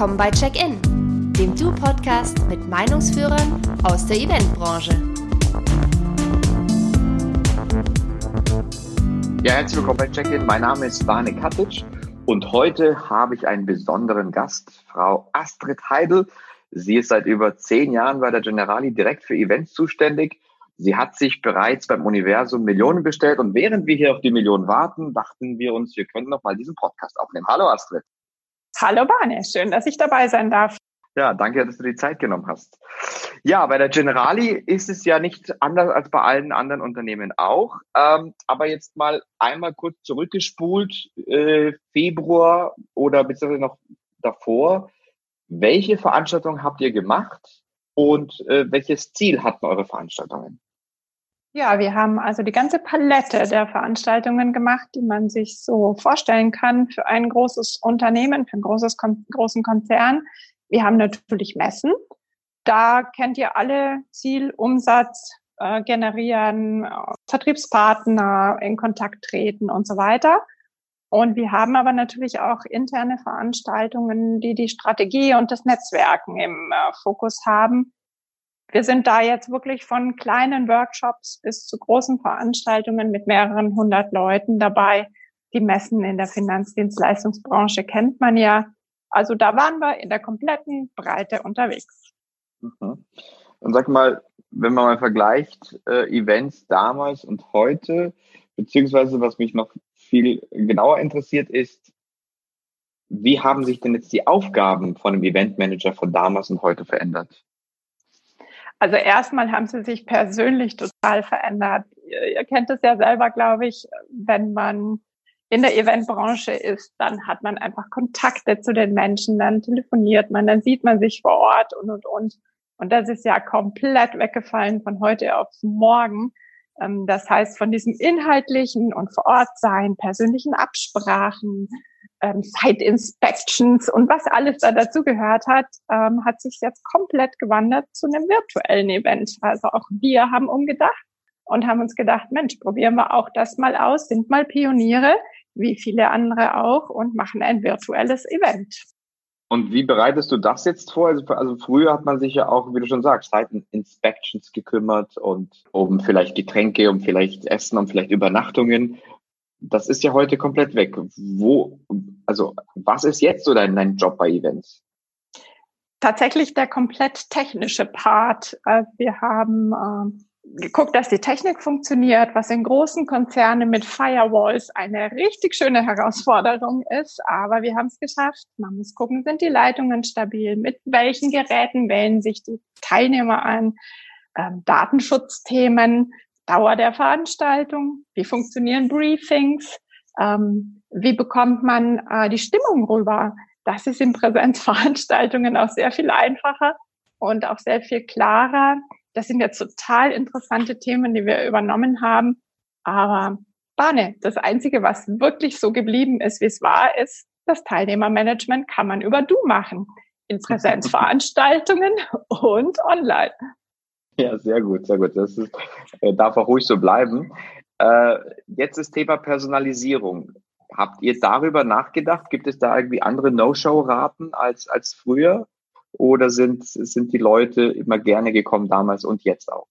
Willkommen bei Check-In, dem Du-Podcast mit Meinungsführern aus der Eventbranche. Ja, herzlich willkommen bei Check-In. Mein Name ist Vane Katic und heute habe ich einen besonderen Gast, Frau Astrid Heidel. Sie ist seit über zehn Jahren bei der Generali direkt für Events zuständig. Sie hat sich bereits beim Universum Millionen bestellt und während wir hier auf die Millionen warten, dachten wir uns, wir könnten noch mal diesen Podcast aufnehmen. Hallo Astrid. Hallo Bane, schön, dass ich dabei sein darf. Ja, danke, dass du die Zeit genommen hast. Ja, bei der Generali ist es ja nicht anders als bei allen anderen Unternehmen auch. Ähm, aber jetzt mal einmal kurz zurückgespult, äh, Februar oder beziehungsweise noch davor. Welche Veranstaltungen habt ihr gemacht und äh, welches Ziel hatten eure Veranstaltungen? Ja, wir haben also die ganze Palette der Veranstaltungen gemacht, die man sich so vorstellen kann für ein großes Unternehmen, für einen großes, großen Konzern. Wir haben natürlich Messen. Da kennt ihr alle Ziel, Umsatz äh, generieren, äh, Vertriebspartner in Kontakt treten und so weiter. Und wir haben aber natürlich auch interne Veranstaltungen, die die Strategie und das Netzwerken im äh, Fokus haben wir sind da jetzt wirklich von kleinen Workshops bis zu großen Veranstaltungen mit mehreren hundert Leuten dabei. Die Messen in der Finanzdienstleistungsbranche kennt man ja. Also da waren wir in der kompletten Breite unterwegs. Mhm. Und sag mal, wenn man mal vergleicht äh, Events damals und heute, beziehungsweise was mich noch viel genauer interessiert ist, wie haben sich denn jetzt die Aufgaben von einem Eventmanager von damals und heute verändert? Also erstmal haben sie sich persönlich total verändert. Ihr, ihr kennt es ja selber, glaube ich, wenn man in der Eventbranche ist, dann hat man einfach Kontakte zu den Menschen, dann telefoniert man, dann sieht man sich vor Ort und, und, und. Und das ist ja komplett weggefallen von heute auf morgen. Ähm, das heißt, von diesem inhaltlichen und vor Ort sein, persönlichen Absprachen, ähm, Site Inspections und was alles da dazu gehört hat, ähm, hat sich jetzt komplett gewandert zu einem virtuellen Event. Also auch wir haben umgedacht und haben uns gedacht, Mensch, probieren wir auch das mal aus, sind mal Pioniere, wie viele andere auch, und machen ein virtuelles Event. Und wie bereitest du das jetzt vor? Also, also früher hat man sich ja auch, wie du schon sagst, Site Inspections gekümmert und um vielleicht Getränke, um vielleicht Essen, um vielleicht Übernachtungen das ist ja heute komplett weg. Wo, also was ist jetzt so dein, dein Job bei Events? Tatsächlich der komplett technische Part. Äh, wir haben äh, geguckt, dass die Technik funktioniert, was in großen Konzernen mit Firewalls eine richtig schöne Herausforderung ist. Aber wir haben es geschafft. Man muss gucken, sind die Leitungen stabil? Mit welchen Geräten wählen sich die Teilnehmer an? Ähm, Datenschutzthemen Dauer der Veranstaltung, wie funktionieren Briefings, ähm, wie bekommt man äh, die Stimmung rüber. Das ist in Präsenzveranstaltungen auch sehr viel einfacher und auch sehr viel klarer. Das sind jetzt total interessante Themen, die wir übernommen haben. Aber Bahne, das Einzige, was wirklich so geblieben ist, wie es war, ist, das Teilnehmermanagement kann man über Du machen. In Präsenzveranstaltungen und online. Ja, sehr gut, sehr gut. Das ist, äh, darf auch ruhig so bleiben. Äh, jetzt das Thema Personalisierung. Habt ihr darüber nachgedacht? Gibt es da irgendwie andere No-Show-Raten als, als früher? Oder sind, sind die Leute immer gerne gekommen damals und jetzt auch?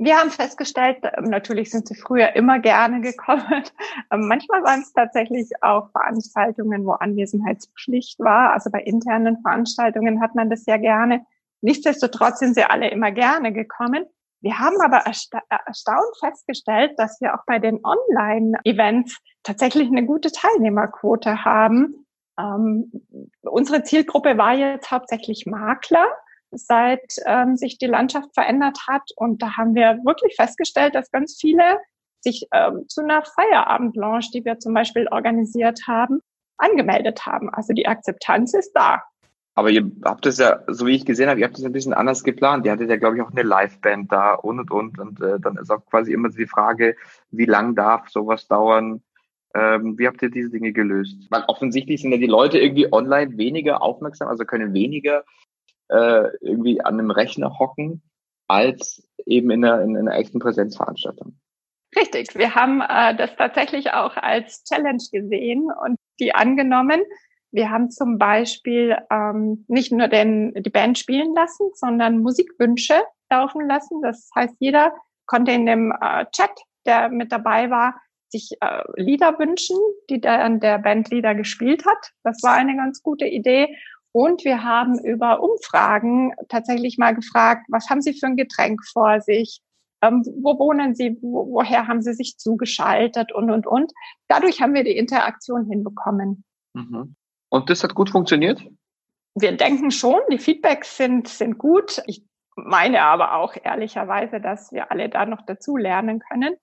Wir haben festgestellt, ähm, natürlich sind sie früher immer gerne gekommen. Ähm, manchmal waren es tatsächlich auch Veranstaltungen, wo Anwesenheitspflicht war. Also bei internen Veranstaltungen hat man das ja gerne. Nichtsdestotrotz sind sie alle immer gerne gekommen. Wir haben aber ersta erstaunt festgestellt, dass wir auch bei den Online-Events tatsächlich eine gute Teilnehmerquote haben. Ähm, unsere Zielgruppe war jetzt hauptsächlich Makler, seit ähm, sich die Landschaft verändert hat. Und da haben wir wirklich festgestellt, dass ganz viele sich ähm, zu einer Feierabend-Lounge, die wir zum Beispiel organisiert haben, angemeldet haben. Also die Akzeptanz ist da. Aber ihr habt es ja, so wie ich gesehen habe, ihr habt es ein bisschen anders geplant. Ihr hattet ja, glaube ich, auch eine Liveband da und und und. Und äh, dann ist auch quasi immer die Frage, wie lang darf sowas dauern? Ähm, wie habt ihr diese Dinge gelöst? Weil offensichtlich sind ja die Leute irgendwie online weniger aufmerksam, also können weniger äh, irgendwie an einem Rechner hocken, als eben in einer, in einer echten Präsenzveranstaltung. Richtig, wir haben äh, das tatsächlich auch als Challenge gesehen und die angenommen Wir haben zum Beispiel ähm, nicht nur den, die Band spielen lassen, sondern Musikwünsche laufen lassen. Das heißt, jeder konnte in dem äh, Chat, der mit dabei war, sich äh, Lieder wünschen, die dann der Bandleader gespielt hat. Das war eine ganz gute Idee. Und wir haben über Umfragen tatsächlich mal gefragt, was haben Sie für ein Getränk vor sich? Ähm, wo wohnen Sie? Wo, woher haben Sie sich zugeschaltet? Und, und, und. Dadurch haben wir die Interaktion hinbekommen. Mhm. Und das hat gut funktioniert? Wir denken schon, die Feedbacks sind, sind gut. Ich meine aber auch ehrlicherweise, dass wir alle da noch dazu lernen können.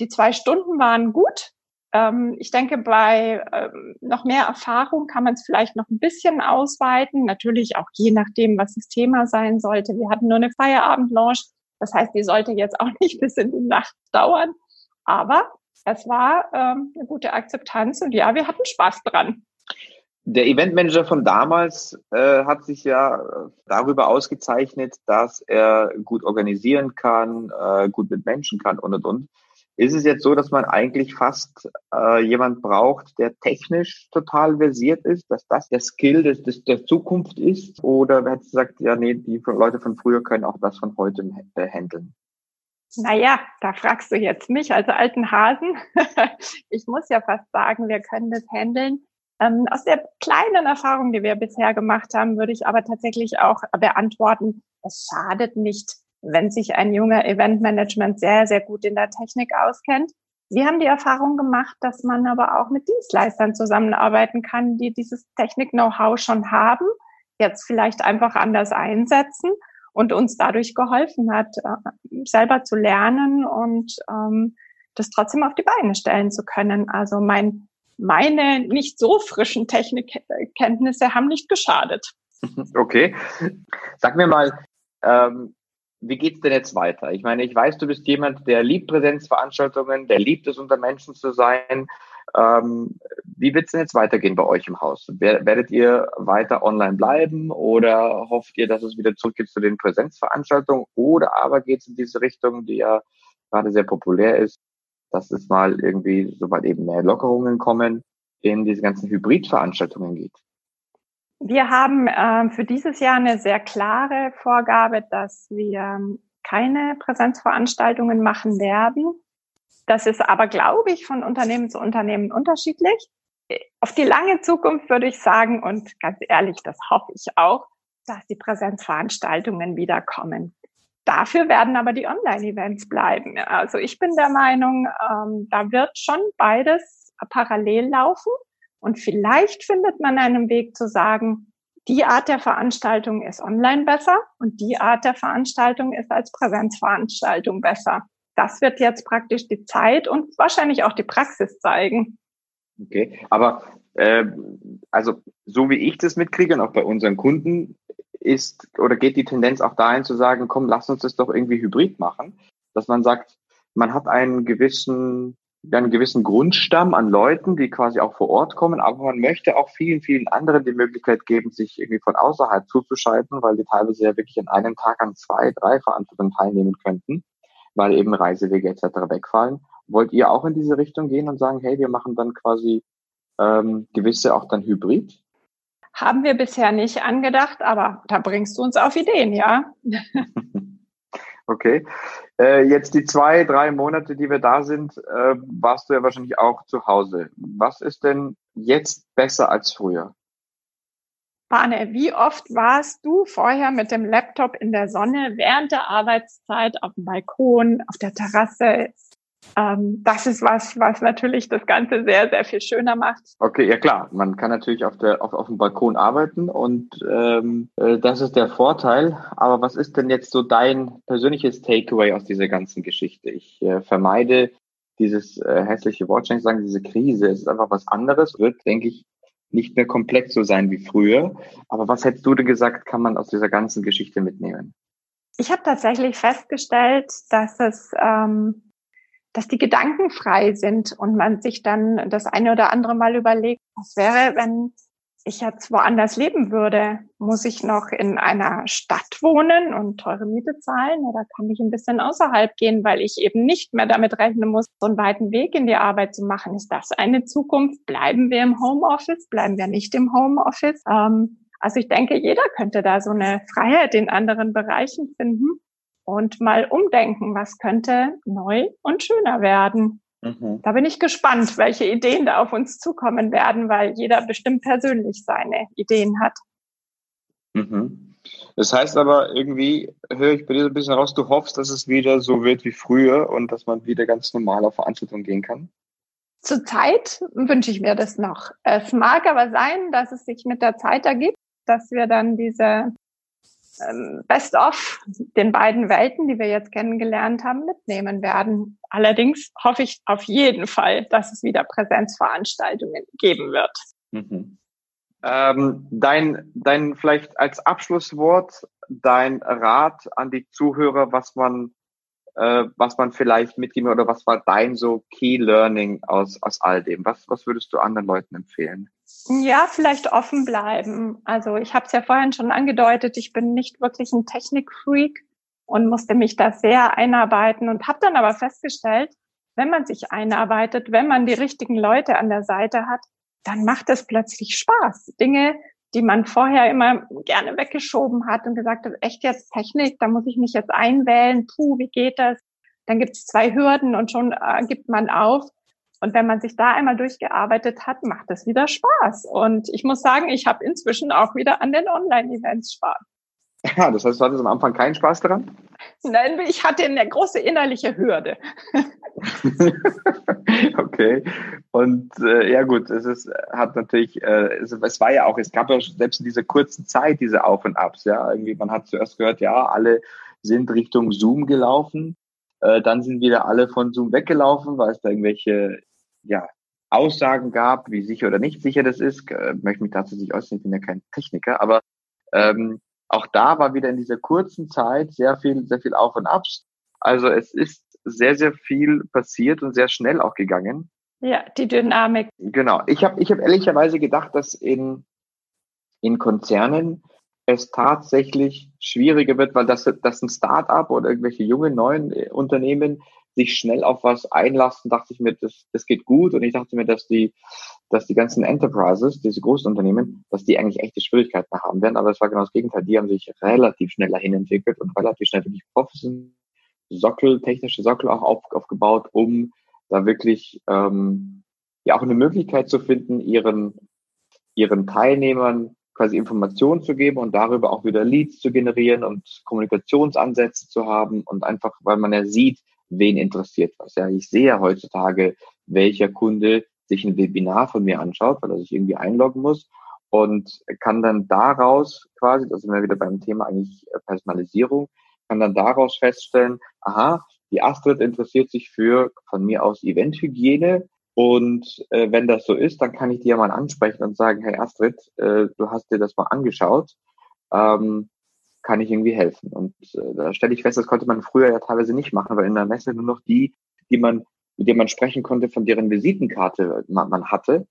Die zwei Stunden waren gut. Ähm, ich denke, bei ähm, noch mehr Erfahrung kann man es vielleicht noch ein bisschen ausweiten. Natürlich auch je nachdem, was das Thema sein sollte. Wir hatten nur eine Feierabend-Lounge. Das heißt, die sollte jetzt auch nicht bis in die Nacht dauern. Aber es war ähm, eine gute Akzeptanz und ja, wir hatten Spaß dran. Der Eventmanager von damals äh, hat sich ja darüber ausgezeichnet, dass er gut organisieren kann, äh, gut mit Menschen kann und und und. Ist es jetzt so, dass man eigentlich fast äh, jemand braucht, der technisch total versiert ist, dass das der Skill des, des, der Zukunft ist? Oder wer hat gesagt, ja, nee, die Leute von früher können auch das von heute äh, handeln? Naja, da fragst du jetzt mich als alten Hasen. ich muss ja fast sagen, wir können das handeln. Ähm, aus der kleinen Erfahrung, die wir bisher gemacht haben, würde ich aber tatsächlich auch beantworten, es schadet nicht, wenn sich ein junger Eventmanagement sehr, sehr gut in der Technik auskennt. Wir haben die Erfahrung gemacht, dass man aber auch mit Dienstleistern zusammenarbeiten kann, die dieses Technik-Know-how schon haben, jetzt vielleicht einfach anders einsetzen und uns dadurch geholfen hat, äh, selber zu lernen und ähm, das trotzdem auf die Beine stellen zu können. Also mein, meine nicht so frischen Technikkenntnisse haben nicht geschadet. Okay. Sag mir mal, ähm, wie geht's denn jetzt weiter? Ich meine, ich weiß, du bist jemand, der liebt Präsenzveranstaltungen, der liebt es, unter Menschen zu sein. Ähm, wie wird's denn jetzt weitergehen bei euch im Haus? Werdet ihr weiter online bleiben oder hofft ihr, dass es wieder zurückgeht zu den Präsenzveranstaltungen? Oder aber geht's in diese Richtung, die ja gerade sehr populär ist, dass es mal irgendwie, sobald eben mehr Lockerungen kommen, in diese ganzen Hybridveranstaltungen geht? Wir haben äh, für dieses Jahr eine sehr klare Vorgabe, dass wir keine Präsenzveranstaltungen machen werden. Das ist aber, glaube ich, von Unternehmen zu Unternehmen unterschiedlich. Auf die lange Zukunft würde ich sagen, und ganz ehrlich, das hoffe ich auch, dass die Präsenzveranstaltungen wiederkommen. Dafür werden aber die Online-Events bleiben. Also ich bin der Meinung, ähm, da wird schon beides parallel laufen. Und vielleicht findet man einen Weg zu sagen, die Art der Veranstaltung ist online besser und die Art der Veranstaltung ist als Präsenzveranstaltung besser. Das wird jetzt praktisch die Zeit und wahrscheinlich auch die Praxis zeigen. Okay, aber äh, also so wie ich das mitkriege und auch bei unseren Kunden ist oder geht die Tendenz auch dahin zu sagen, komm, lass uns das doch irgendwie hybrid machen, dass man sagt, man hat einen gewissen einen gewissen Grundstamm an Leuten, die quasi auch vor Ort kommen, aber man möchte auch vielen, vielen anderen die Möglichkeit geben, sich irgendwie von außerhalb zuzuschalten, weil die teilweise ja wirklich an einem Tag an zwei, drei Veranstaltungen teilnehmen könnten, weil eben Reisewege etc. wegfallen. Wollt ihr auch in diese Richtung gehen und sagen, hey, wir machen dann quasi ähm, gewisse auch dann Hybrid? Haben wir bisher nicht angedacht, aber da bringst du uns auf Ideen, ja. Okay. Äh, jetzt die zwei, drei Monate, die wir da sind, äh, warst du ja wahrscheinlich auch zu Hause. Was ist denn jetzt besser als früher? Bane, wie oft warst du vorher mit dem Laptop in der Sonne während der Arbeitszeit auf dem Balkon, auf der Terrasse ähm, das ist was, was natürlich das Ganze sehr, sehr viel schöner macht. Okay, ja klar. Man kann natürlich auf, der, auf, auf dem Balkon arbeiten und ähm, äh, das ist der Vorteil. Aber was ist denn jetzt so dein persönliches Takeaway aus dieser ganzen Geschichte? Ich äh, vermeide dieses äh, hässliche Wort, ich sagen, diese Krise. Es ist einfach was anderes, wird, denke ich, nicht mehr komplex so sein wie früher. Aber was hättest du denn gesagt, kann man aus dieser ganzen Geschichte mitnehmen? Ich habe tatsächlich festgestellt, dass es ähm, dass die Gedanken frei sind und man sich dann das eine oder andere Mal überlegt, was wäre, wenn ich jetzt woanders leben würde, muss ich noch in einer Stadt wohnen und teure Miete zahlen oder kann ich ein bisschen außerhalb gehen, weil ich eben nicht mehr damit rechnen muss, so einen weiten Weg in die Arbeit zu machen? Ist das eine Zukunft? Bleiben wir im Homeoffice? Bleiben wir nicht im Homeoffice? Ähm, also ich denke, jeder könnte da so eine Freiheit in anderen Bereichen finden und mal umdenken, was könnte neu und schöner werden. Mhm. Da bin ich gespannt, welche Ideen da auf uns zukommen werden, weil jeder bestimmt persönlich seine Ideen hat. Mhm. Das heißt aber irgendwie, höre ich bei dir so ein bisschen raus, du hoffst, dass es wieder so wird wie früher und dass man wieder ganz normal auf Veranstaltungen gehen kann? Zurzeit wünsche ich mir das noch. Es mag aber sein, dass es sich mit der Zeit ergibt, dass wir dann diese Best of den beiden Welten, die wir jetzt kennengelernt haben, mitnehmen werden. Allerdings hoffe ich auf jeden Fall, dass es wieder Präsenzveranstaltungen geben wird. Mhm. Ähm, dein, dein vielleicht als Abschlusswort, dein Rat an die Zuhörer, was man, äh, was man vielleicht mitgeben oder was war dein so Key Learning aus, aus all dem? Was, was würdest du anderen Leuten empfehlen? Ja, vielleicht offen bleiben. Also ich habe es ja vorhin schon angedeutet, ich bin nicht wirklich ein Technikfreak und musste mich da sehr einarbeiten und habe dann aber festgestellt, wenn man sich einarbeitet, wenn man die richtigen Leute an der Seite hat, dann macht es plötzlich Spaß. Dinge, die man vorher immer gerne weggeschoben hat und gesagt hat, echt jetzt Technik, da muss ich mich jetzt einwählen, puh, wie geht das? Dann gibt es zwei Hürden und schon äh, gibt man auf. Und wenn man sich da einmal durchgearbeitet hat, macht es wieder Spaß. Und ich muss sagen, ich habe inzwischen auch wieder an den Online-Events Spaß. Ja, das heißt, du hattest am Anfang keinen Spaß daran? Nein, ich hatte eine große innerliche Hürde. okay. Und äh, ja gut, es ist, hat natürlich, äh, es, es, war ja auch, es gab ja selbst in dieser kurzen Zeit diese Auf und Abs, ja. Irgendwie, man hat zuerst gehört, ja, alle sind Richtung Zoom gelaufen. Äh, dann sind wieder alle von Zoom weggelaufen, weil es da irgendwelche ja, Aussagen gab, wie sicher oder nicht sicher das ist. Äh, möchte mich dazu nicht äußern, ich bin ja kein Techniker, aber ähm, auch da war wieder in dieser kurzen Zeit sehr viel, sehr viel Auf und Abs. Also es ist sehr, sehr viel passiert und sehr schnell auch gegangen. Ja, die Dynamik. Genau. Ich habe ich hab ehrlicherweise gedacht, dass in, in Konzernen es tatsächlich schwieriger wird, weil das, das ein Start-up oder irgendwelche jungen neuen äh, Unternehmen sich schnell auf was einlassen, dachte ich mir, das, das geht gut. Und ich dachte mir, dass die, dass die ganzen Enterprises, diese großen Unternehmen, dass die eigentlich echte Schwierigkeiten haben werden. Aber es war genau das Gegenteil. Die haben sich relativ schnell dahin entwickelt und relativ schnell wirklich professionell Sockel, technische Sockel auch auf, aufgebaut, um da wirklich ähm, ja auch eine Möglichkeit zu finden, ihren, ihren Teilnehmern quasi Informationen zu geben und darüber auch wieder Leads zu generieren und Kommunikationsansätze zu haben und einfach, weil man ja sieht, wen interessiert was. Ja, ich sehe ja heutzutage, welcher Kunde sich ein Webinar von mir anschaut, weil er sich irgendwie einloggen muss und kann dann daraus quasi, da sind wir wieder beim Thema eigentlich äh, Personalisierung, kann dann daraus feststellen, aha, die Astrid interessiert sich für von mir aus Eventhygiene und äh, wenn das so ist, dann kann ich dir mal ansprechen und sagen, hey Astrid, äh, du hast dir das mal angeschaut. Ähm, kann ich irgendwie helfen. Und äh, da stelle ich fest, das konnte man früher ja teilweise nicht machen, weil in der Messe nur noch die, die man, mit denen man sprechen konnte, von deren Visitenkarte man, man hatte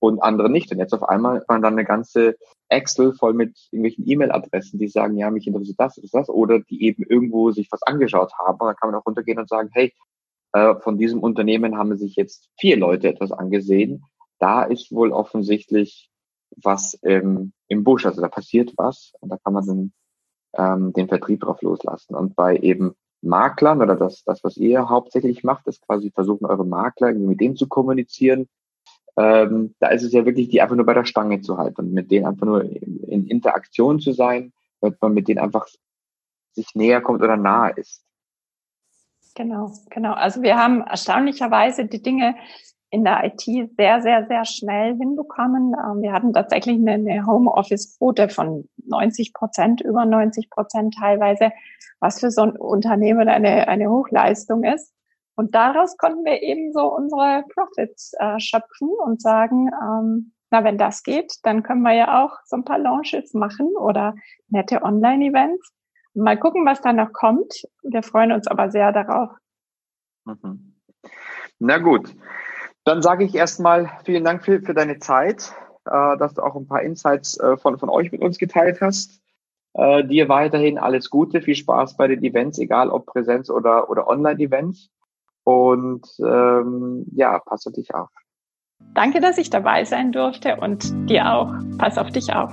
und andere nicht. Und jetzt auf einmal man dann eine ganze Excel voll mit irgendwelchen E-Mail-Adressen, die sagen, ja, mich interessiert das, das, das, oder die eben irgendwo sich was angeschaut haben. Und dann kann man auch runtergehen und sagen, hey, äh, von diesem Unternehmen haben sich jetzt vier Leute etwas angesehen. Da ist wohl offensichtlich was ähm, im Busch, also da passiert was und da kann man dann ähm, den Vertrieb drauf loslassen. Und bei eben Maklern oder das, das, was ihr hauptsächlich macht, ist quasi versuchen, eure Makler irgendwie mit denen zu kommunizieren. Ähm, da ist es ja wirklich, die einfach nur bei der Stange zu halten und mit denen einfach nur in Interaktion zu sein, damit man mit denen einfach sich näher kommt oder nahe ist. Genau, genau. Also wir haben erstaunlicherweise die Dinge in der IT sehr, sehr, sehr schnell hinbekommen. Ähm, wir hatten tatsächlich eine Homeoffice-Quote von 90 Prozent, über 90 Prozent teilweise, was für so ein Unternehmen eine, eine Hochleistung ist. Und daraus konnten wir eben so unsere Profits äh, schöpfen und sagen, ähm, na, wenn das geht, dann können wir ja auch so ein paar Launches machen oder nette Online-Events. Mal gucken, was da noch kommt. Wir freuen uns aber sehr darauf. Mhm. Na gut, dann sage ich erstmal vielen Dank für, für deine Zeit. äh, dass du auch ein paar Insights äh, von, von euch mit uns geteilt hast. Äh, dir weiterhin alles Gute, viel Spaß bei den Events, egal ob Präsenz oder, oder Online-Events. Und ähm, ja, pass auf dich auf. Danke, dass ich dabei sein durfte und dir auch. Pass auf dich auf.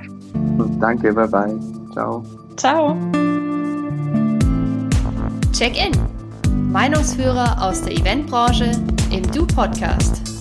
Danke, bye bye. Ciao. Ciao. Check-in. Meinungsführer aus der Eventbranche im Du-Podcast.